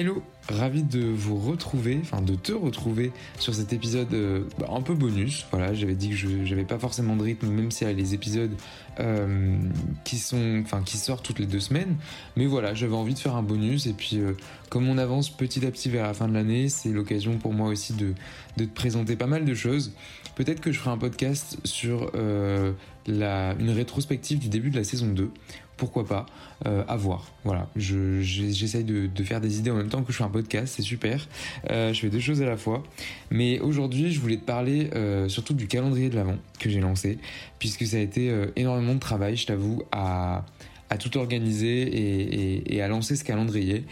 Hello, ravi de vous retrouver, enfin de te retrouver sur cet épisode euh, bah, un peu bonus. Voilà, j'avais dit que je n'avais pas forcément de rythme, même s'il y a les épisodes euh, qui sont, enfin qui sortent toutes les deux semaines. Mais voilà, j'avais envie de faire un bonus et puis euh, comme on avance petit à petit vers la fin de l'année, c'est l'occasion pour moi aussi de, te présenter pas mal de choses. Peut-être que je ferai un podcast sur une rétrospective du début de la saison 2 pourquoi pas, euh, à voir. Voilà, j'essaye de, faire des idées en même temps que je fais un podcast, c'est super. Euh, je fais deux choses à la fois. Mais aujourd'hui, je voulais te parler euh, surtout du calendrier de l'Avent que j'ai lancé, puisque ça a été énormément de travail, je t'avoue, à tout organiser et, à lancer ce calendrier.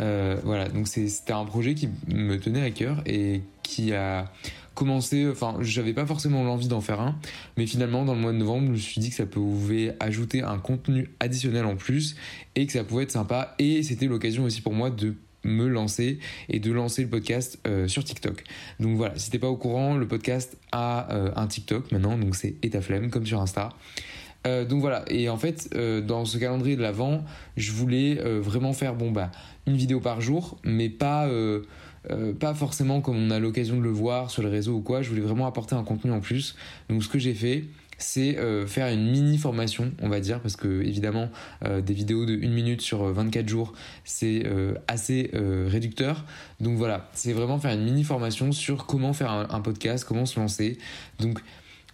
voilà, donc c'était un projet qui me tenait à cœur et qui a commencer, enfin, j'avais pas forcément l'envie d'en faire un, mais finalement, dans le mois de novembre, je me suis dit que ça pouvait ajouter un contenu additionnel en plus et que ça pouvait être sympa. Et c'était l'occasion aussi pour moi de me lancer et de lancer le podcast euh, sur TikTok. Donc voilà, si t'es pas au courant, le podcast a euh, un TikTok maintenant, donc c'est Etaflemme comme sur Insta. Euh, donc voilà, et en fait, dans ce calendrier de l'avant, je voulais vraiment faire bon bah une vidéo par jour, mais pas euh, pas forcément comme on a l'occasion de le voir sur les réseaux ou quoi, je voulais vraiment apporter un contenu en plus. Donc ce que j'ai fait, c'est euh, faire une mini formation, on va dire, parce que évidemment, euh, des vidéos de 1 minute sur 24 jours, c'est assez réducteur. Donc voilà, c'est vraiment faire une mini formation sur comment faire un, podcast, comment se lancer. Donc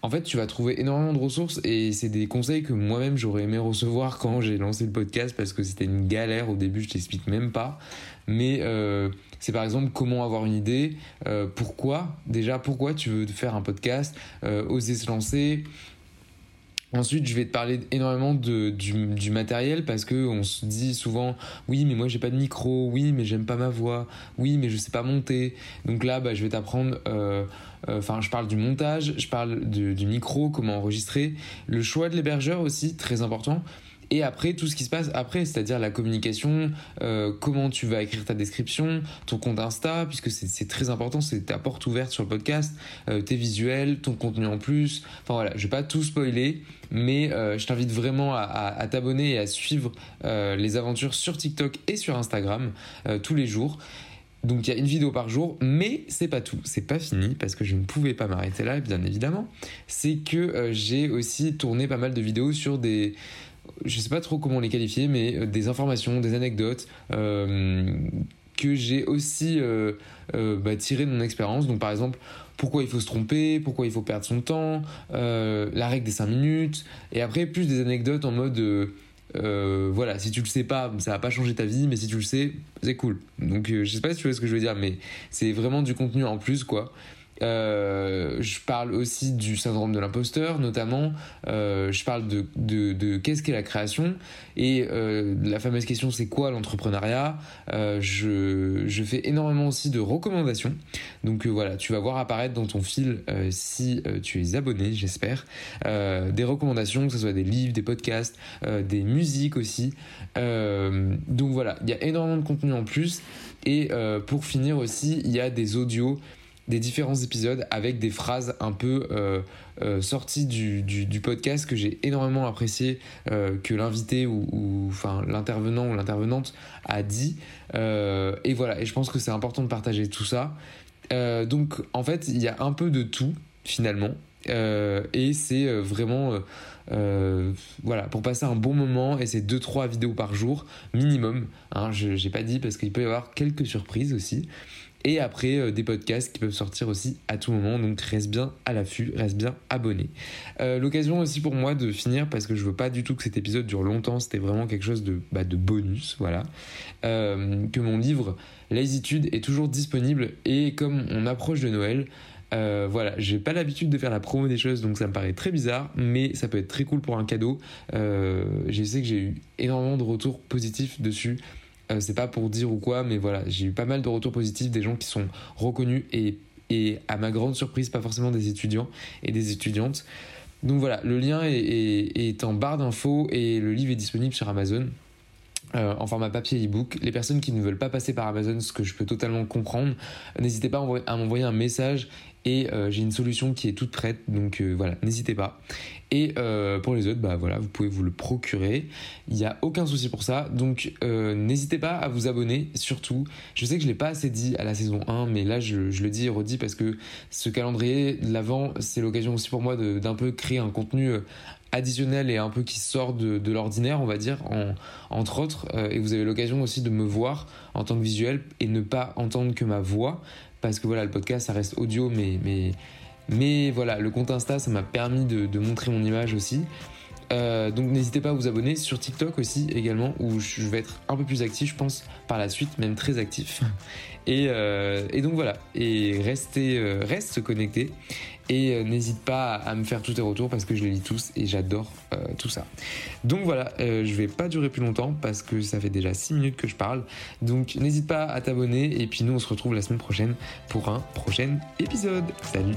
en fait, tu vas trouver énormément de ressources et c'est des conseils que moi-même j'aurais aimé recevoir quand j'ai lancé le podcast parce que c'était une galère au début, je t'explique même pas. Mais c'est par exemple comment avoir une idée, euh, pourquoi, déjà pourquoi tu veux faire un podcast, euh, oser se lancer. Ensuite, je vais te parler énormément de, du, matériel parce que on se dit souvent oui, mais moi j'ai pas de micro, oui, mais j'aime pas ma voix, oui, mais je sais pas monter. Donc là, bah, je vais t'apprendre. Euh, enfin, je parle du montage, je parle du micro, comment enregistrer, le choix de l'hébergeur aussi, très important et après tout ce qui se passe après, c'est-à-dire la communication, euh, comment tu vas écrire ta description, ton compte Insta, puisque c'est très important, c'est ta porte ouverte sur le podcast, euh, tes visuels, ton contenu en plus. Enfin voilà, je vais pas tout spoiler, mais euh, je t'invite vraiment à, t'abonner et à suivre les aventures sur TikTok et sur Instagram tous les jours. Donc il y a une vidéo par jour, mais c'est pas tout, c'est pas fini parce que je ne pouvais pas m'arrêter là, bien évidemment. C'est que j'ai aussi tourné pas mal de vidéos sur des je sais pas trop comment les qualifier, mais euh, des informations, des anecdotes euh, que j'ai aussi euh, bah, tirées de mon expérience. Donc par exemple, pourquoi il faut se tromper, pourquoi il faut perdre son temps, la règle des 5 minutes, et après plus des anecdotes en mode... voilà, si tu le sais pas, ça va pas changer ta vie, mais si tu le sais, c'est cool. Donc, je sais pas si tu vois ce que je veux dire, mais c'est vraiment du contenu en plus, quoi. Euh, je parle aussi du syndrome de l'imposteur, notamment. Euh, je parle de, qu'est-ce qu'est la création et euh, la fameuse question c'est quoi l'entrepreneuriat? je, je fais énormément aussi de recommandations. Donc voilà, tu vas voir apparaître dans ton fil si tu es abonné, j'espère, des recommandations, que ce soit des livres, des podcasts, des musiques aussi. donc voilà, il y a énormément de contenu en plus. Et pour finir aussi, il y a des audios des différents épisodes avec des phrases un peu euh, euh, sorties du, du, podcast que j'ai énormément apprécié euh, que l'invité ou, enfin l'intervenant ou l'intervenante a dit. Et voilà et je pense que c'est important de partager tout ça. Donc en fait il y a un peu de tout finalement. Et c'est vraiment voilà pour passer un bon moment et c'est 2-3 vidéos par jour minimum. Hein, je j'ai pas dit parce qu'il peut y avoir quelques surprises aussi et après, euh, des podcasts qui peuvent sortir aussi à tout moment. Donc reste bien à l'affût, reste bien abonné. Euh, l'occasion aussi pour moi de finir, parce que je veux pas du tout que cet épisode dure longtemps, c'était vraiment quelque chose de, bah, de bonus, voilà. Euh, que mon livre Lassitude est toujours disponible. Et comme on approche de Noël, euh, voilà, j'ai pas l'habitude de faire la promo des choses, donc ça me paraît très bizarre, mais ça peut être très cool pour un cadeau. je sais que j'ai eu énormément de retours positifs dessus. Euh, c'est pas pour dire ou quoi, mais voilà, j'ai eu pas mal de retours positifs, des gens qui sont reconnus et, à ma grande surprise, pas forcément des étudiants et des étudiantes. Donc voilà, le lien est, est, en barre d'infos et le livre est disponible sur Amazon. Euh, en format papier e-book. Les personnes qui ne veulent pas passer par Amazon, ce que je peux totalement comprendre, n'hésitez pas à m'envoyer un message et j'ai une solution qui est toute prête, donc voilà, n'hésitez pas. Et pour les autres, bah voilà, vous pouvez vous le procurer. Il n'y a aucun souci pour ça. Donc n'hésitez pas à vous abonner, surtout. Je sais que je l'ai pas assez dit à la saison 1, mais là je, je le dis et redis parce que ce calendrier de l'avant, c'est l'occasion aussi pour moi d'un peu créer un contenu additionnel et un peu qui sort de, l'ordinaire, on va dire, entre autres. Euh, et vous avez l'occasion aussi de me voir en tant que visuel et ne pas entendre que ma voix, parce que voilà, le podcast, ça reste audio, mais, mais, mais voilà, le compte Insta, ça m'a permis de, montrer mon image aussi. Euh, donc n'hésitez pas à vous abonner sur TikTok aussi également où je vais être un peu plus actif je pense par la suite même très actif et, euh, donc voilà et restez reste connecté et euh, n'hésite pas à me faire tous tes retours parce que je les lis tous et j'adore euh, tout ça. Donc voilà, euh, je vais pas durer plus longtemps parce que ça fait déjà 6 minutes que je parle. Donc n'hésite pas à t'abonner et puis nous on se retrouve la semaine prochaine pour un prochain épisode. Salut